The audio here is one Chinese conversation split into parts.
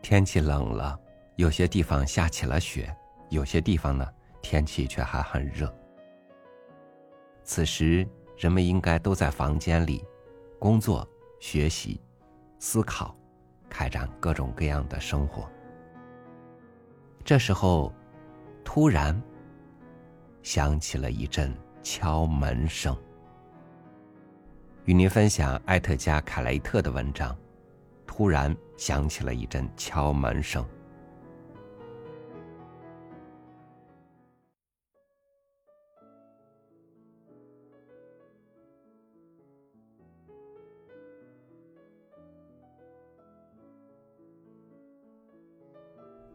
天气冷了，有些地方下起了雪，有些地方呢，天气却还很热。此时，人们应该都在房间里工作、学习、思考，开展各种各样的生活。这时候，突然响起了一阵敲门声。与您分享艾特加凯雷特的文章。忽然响起了一阵敲门声。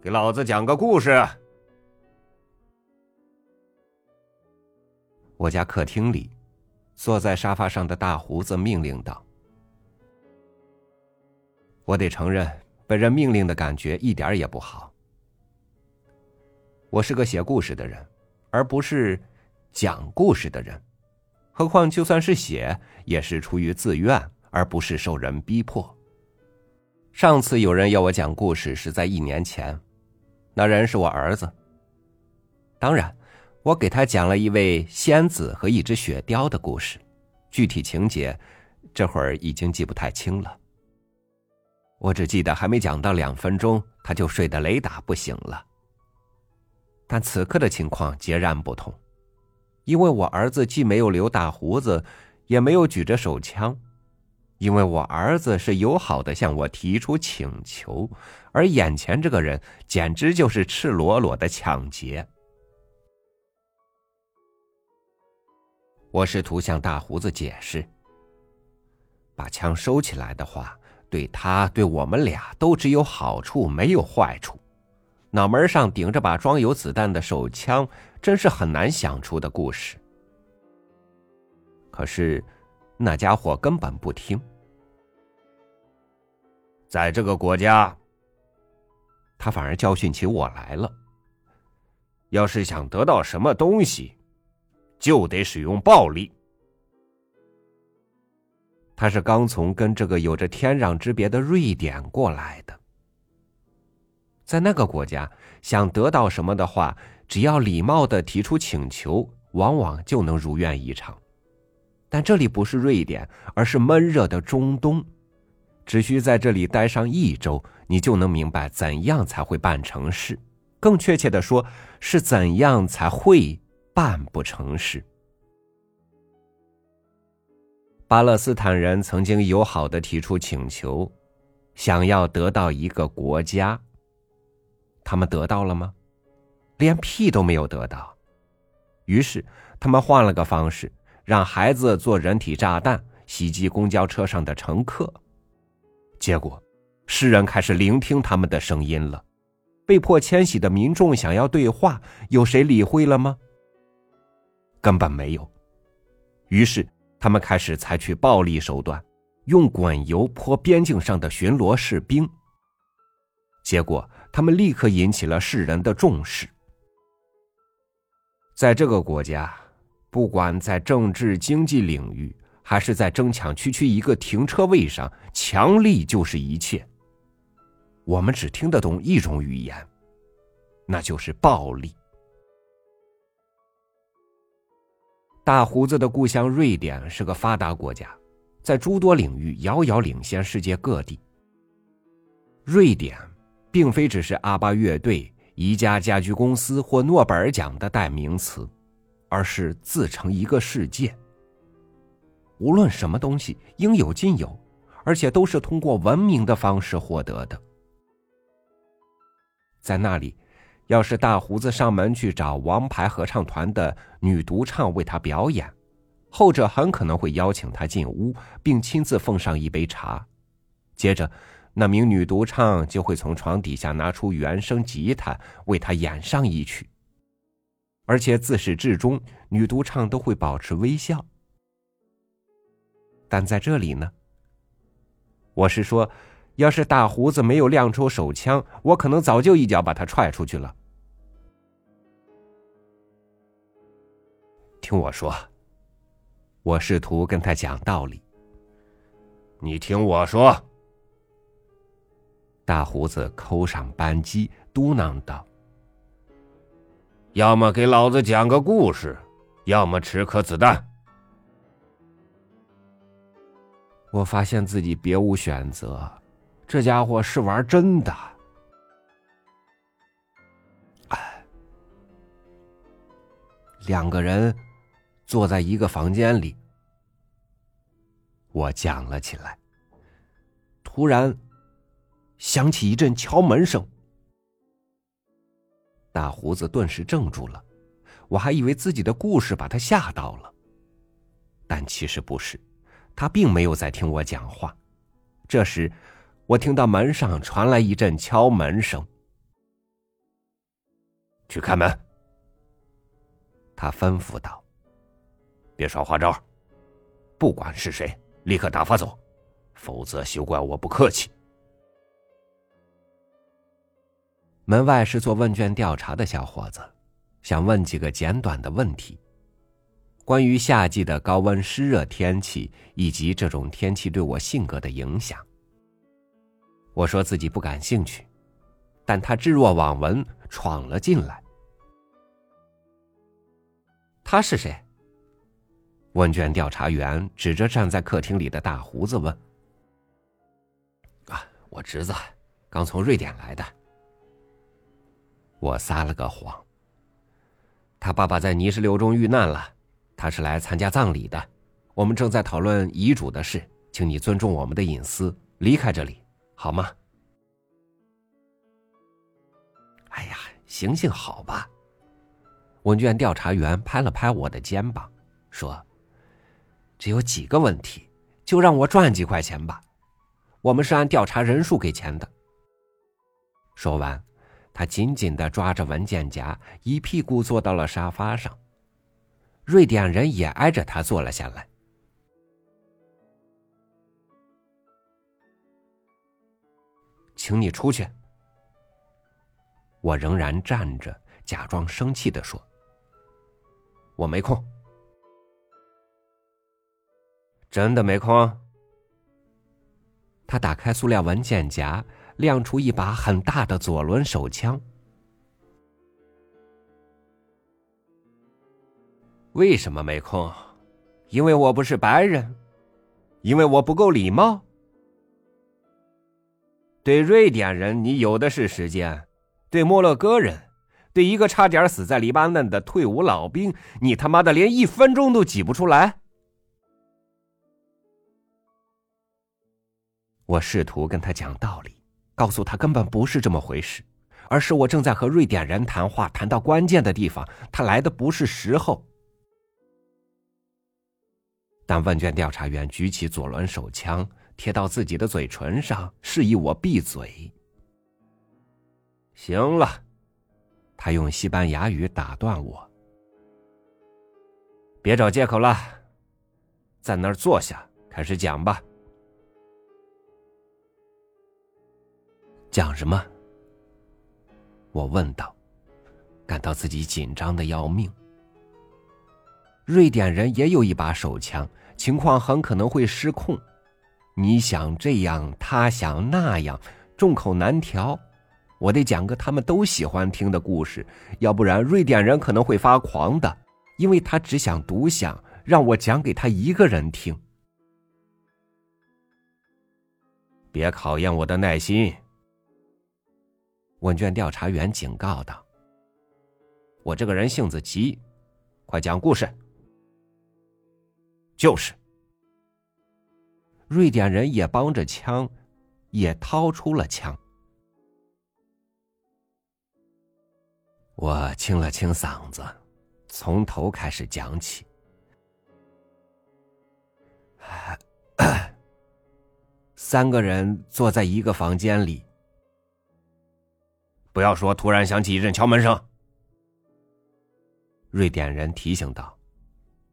给老子讲个故事。我家客厅里。坐在沙发上的大胡子命令道：“我得承认，被人命令的感觉一点也不好。我是个写故事的人，而不是讲故事的人。何况就算是写，也是出于自愿，而不是受人逼迫。上次有人要我讲故事，是在一年前，那人是我儿子。当然。”我给他讲了一位仙子和一只雪雕的故事，具体情节这会儿已经记不太清了。我只记得还没讲到两分钟，他就睡得雷打不醒了。但此刻的情况截然不同，因为我儿子既没有留大胡子，也没有举着手枪，因为我儿子是友好的向我提出请求，而眼前这个人简直就是赤裸裸的抢劫。我试图向大胡子解释：把枪收起来的话，对他、对我们俩都只有好处，没有坏处。脑门上顶着把装有子弹的手枪，真是很难想出的故事。可是，那家伙根本不听。在这个国家，他反而教训起我来了。要是想得到什么东西，就得使用暴力。他是刚从跟这个有着天壤之别的瑞典过来的，在那个国家，想得到什么的话，只要礼貌的提出请求，往往就能如愿以偿。但这里不是瑞典，而是闷热的中东，只需在这里待上一周，你就能明白怎样才会办成事。更确切的说，是怎样才会。办不成事。巴勒斯坦人曾经友好的提出请求，想要得到一个国家。他们得到了吗？连屁都没有得到。于是他们换了个方式，让孩子做人体炸弹袭击公交车上的乘客。结果，世人开始聆听他们的声音了。被迫迁徙的民众想要对话，有谁理会了吗？根本没有，于是他们开始采取暴力手段，用滚油泼边境上的巡逻士兵。结果，他们立刻引起了世人的重视。在这个国家，不管在政治、经济领域，还是在争抢区区一个停车位上，强力就是一切。我们只听得懂一种语言，那就是暴力。大胡子的故乡瑞典是个发达国家，在诸多领域遥遥领先世界各地。瑞典并非只是阿巴乐队、宜家家居公司或诺贝尔奖的代名词，而是自成一个世界。无论什么东西，应有尽有，而且都是通过文明的方式获得的。在那里。要是大胡子上门去找王牌合唱团的女独唱为他表演，后者很可能会邀请他进屋，并亲自奉上一杯茶。接着，那名女独唱就会从床底下拿出原声吉他为他演上一曲。而且自始至终，女独唱都会保持微笑。但在这里呢，我是说。要是大胡子没有亮出手枪，我可能早就一脚把他踹出去了。听我说，我试图跟他讲道理。你听我说，大胡子扣上扳机，嘟囔道：“要么给老子讲个故事，要么吃颗子弹。”我发现自己别无选择，这家伙是玩真的。哎，两个人坐在一个房间里，我讲了起来。突然。响起一阵敲门声，大胡子顿时怔住了，我还以为自己的故事把他吓到了，但其实不是，他并没有在听我讲话。这时，我听到门上传来一阵敲门声，去开门。他吩咐道：“别耍花招，不管是谁，立刻打发走，否则休怪我不客气。”门外是做问卷调查的小伙子，想问几个简短的问题，关于夏季的高温湿热天气以及这种天气对我性格的影响。我说自己不感兴趣，但他置若罔闻，闯了进来。他是谁？问卷调查员指着站在客厅里的大胡子问：“啊，我侄子，刚从瑞典来的。”我撒了个谎。他爸爸在泥石流中遇难了，他是来参加葬礼的。我们正在讨论遗嘱的事，请你尊重我们的隐私，离开这里好吗？哎呀，行行好吧。问卷调查员拍了拍我的肩膀，说：“只有几个问题，就让我赚几块钱吧。我们是按调查人数给钱的。”说完。他紧紧的抓着文件夹，一屁股坐到了沙发上。瑞典人也挨着他坐了下来。请你出去。我仍然站着，假装生气的说：“我没空。”真的没空。他打开塑料文件夹。亮出一把很大的左轮手枪。为什么没空？因为我不是白人，因为我不够礼貌。对瑞典人，你有的是时间；对摩洛哥人，对一个差点死在黎巴嫩的退伍老兵，你他妈的连一分钟都挤不出来。我试图跟他讲道理。告诉他根本不是这么回事，而是我正在和瑞典人谈话，谈到关键的地方，他来的不是时候。但问卷调查员举起左轮手枪，贴到自己的嘴唇上，示意我闭嘴。行了，他用西班牙语打断我：“别找借口了，在那儿坐下，开始讲吧。”讲什么？我问道，感到自己紧张的要命。瑞典人也有一把手枪，情况很可能会失控。你想这样，他想那样，众口难调。我得讲个他们都喜欢听的故事，要不然瑞典人可能会发狂的，因为他只想独享，让我讲给他一个人听。别考验我的耐心。问卷调查员警告道：“我这个人性子急，快讲故事。”就是。瑞典人也帮着枪，也掏出了枪。我清了清嗓子，从头开始讲起。三个人坐在一个房间里。不要说！突然响起一阵敲门声。瑞典人提醒道：“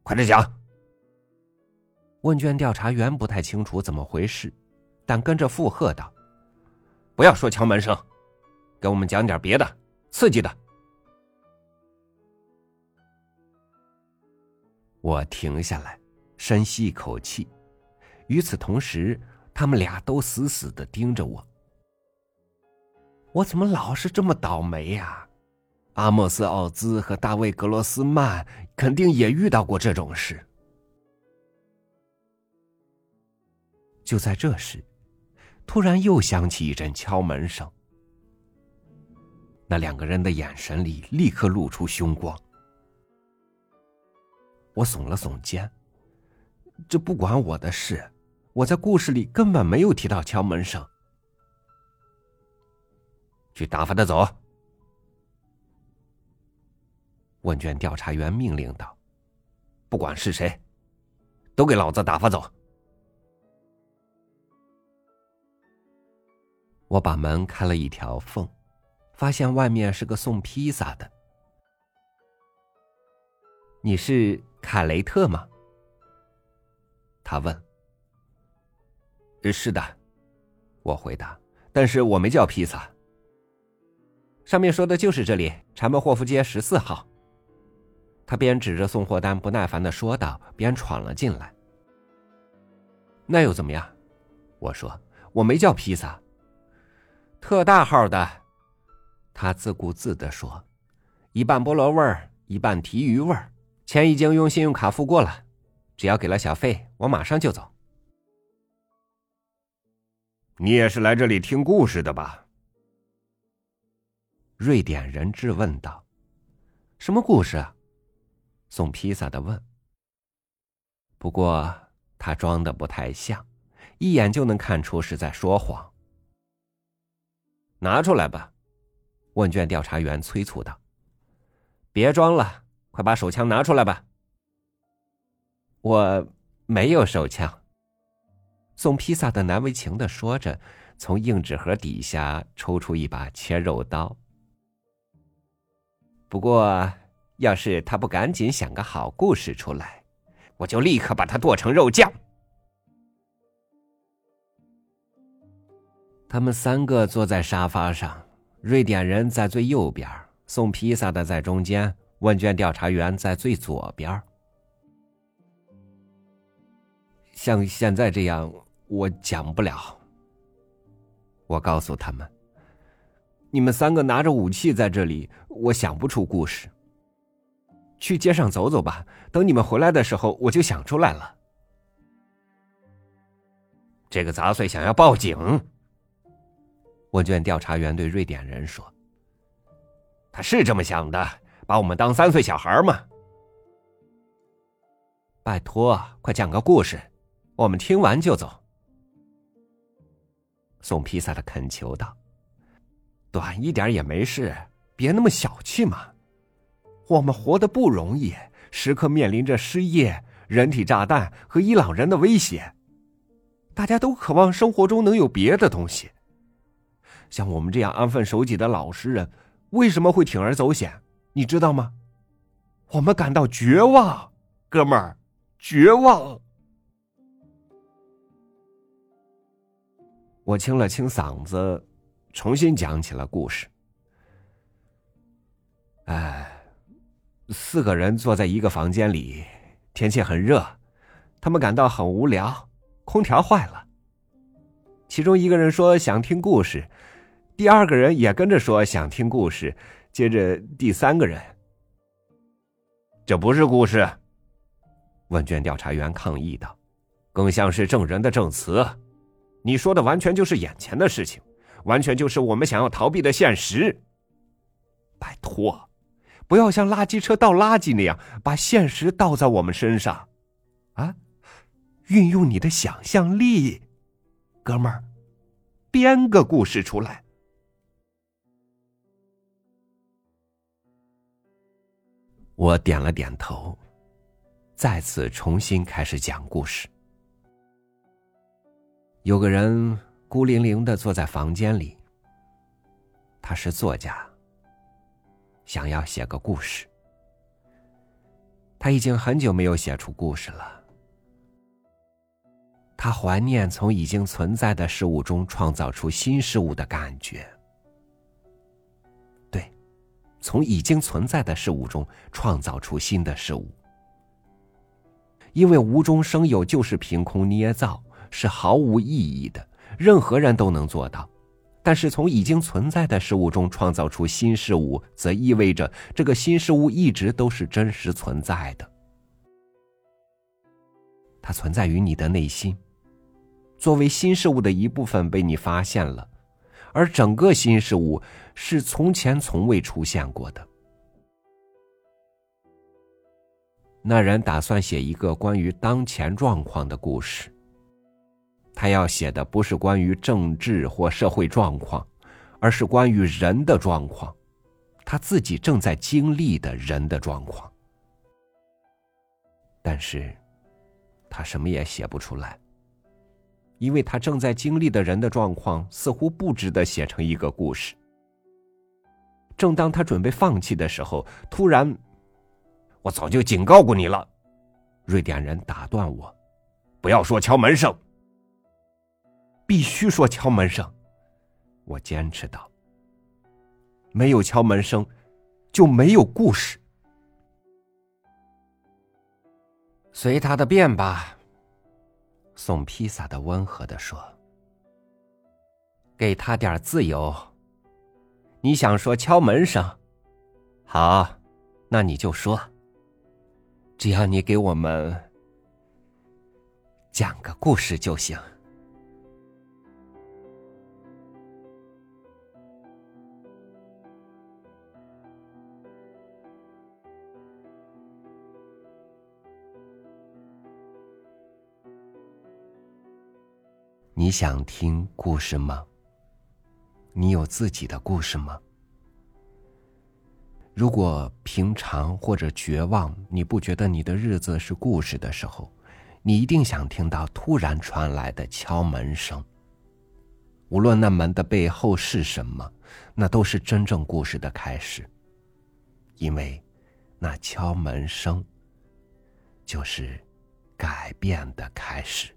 快点讲。”问卷调查员不太清楚怎么回事，但跟着附和道：“不要说敲门声，给我们讲点别的，刺激的。”我停下来，深吸一口气。与此同时，他们俩都死死的盯着我。我怎么老是这么倒霉呀？阿莫斯·奥兹和大卫·格罗斯曼肯定也遇到过这种事。就在这时，突然又响起一阵敲门声。那两个人的眼神里立刻露出凶光。我耸了耸肩，这不关我的事，我在故事里根本没有提到敲门声。去打发他走。问卷调查员命令道：“不管是谁，都给老子打发走。”我把门开了一条缝，发现外面是个送披萨的。你是卡雷特吗？他问。是的，我回答。但是我没叫披萨。上面说的就是这里，柴门霍夫街十四号。他边指着送货单不耐烦的说道，边闯了进来。那又怎么样？我说，我没叫披萨。特大号的，他自顾自的说，一半菠萝味儿，一半提鱼味儿。钱已经用信用卡付过了，只要给了小费，我马上就走。你也是来这里听故事的吧？瑞典人质问道：“什么故事？”送披萨的问。不过他装的不太像，一眼就能看出是在说谎。拿出来吧，问卷调查员催促道：“别装了，快把手枪拿出来吧。”我没有手枪。送披萨的难为情的说着，从硬纸盒底下抽出一把切肉刀。不过，要是他不赶紧想个好故事出来，我就立刻把他剁成肉酱。他们三个坐在沙发上，瑞典人在最右边，送披萨的在中间，问卷调查员在最左边。像现在这样，我讲不了。我告诉他们：“你们三个拿着武器在这里，我想不出故事。去街上走走吧，等你们回来的时候，我就想出来了。”这个杂碎想要报警。问卷调查员对瑞典人说：“他是这么想的，把我们当三岁小孩吗？”拜托，快讲个故事，我们听完就走。”送披萨的恳求道：“短一点也没事，别那么小气嘛。我们活得不容易，时刻面临着失业、人体炸弹和伊朗人的威胁，大家都渴望生活中能有别的东西。”像我们这样安分守己的老实人，为什么会铤而走险？你知道吗？我们感到绝望，哥们儿，绝望。我清了清嗓子，重新讲起了故事。哎，四个人坐在一个房间里，天气很热，他们感到很无聊，空调坏了。其中一个人说想听故事。第二个人也跟着说想听故事，接着第三个人，这不是故事。问卷调查员抗议道：“更像是证人的证词，你说的完全就是眼前的事情，完全就是我们想要逃避的现实。拜托，不要像垃圾车倒垃圾那样把现实倒在我们身上，啊！运用你的想象力，哥们儿，编个故事出来。”我点了点头，再次重新开始讲故事。有个人孤零零的坐在房间里，他是作家，想要写个故事。他已经很久没有写出故事了，他怀念从已经存在的事物中创造出新事物的感觉。对从已经存在的事物中创造出新的事物，因为无中生有就是凭空捏造，是毫无意义的。任何人都能做到，但是从已经存在的事物中创造出新事物，则意味着这个新事物一直都是真实存在的。它存在于你的内心，作为新事物的一部分被你发现了，而整个新事物是从前从未出现过的。那人打算写一个关于当前状况的故事。他要写的不是关于政治或社会状况，而是关于人的状况，他自己正在经历的人的状况。但是，他什么也写不出来，因为他正在经历的人的状况似乎不值得写成一个故事。正当他准备放弃的时候，突然，我早就警告过你了，瑞典人打断我：“不要说敲门声。”必须说敲门声，我坚持道。没有敲门声，就没有故事。随他的便吧。送披萨的温和的说：“给他点自由。你想说敲门声？好，那你就说。只要你给我们讲个故事就行。”你想听故事吗？你有自己的故事吗？如果平常或者绝望，你不觉得你的日子是故事的时候，你一定想听到突然传来的敲门声。无论那门的背后是什么，那都是真正故事的开始。因为，那敲门声，就是改变的开始。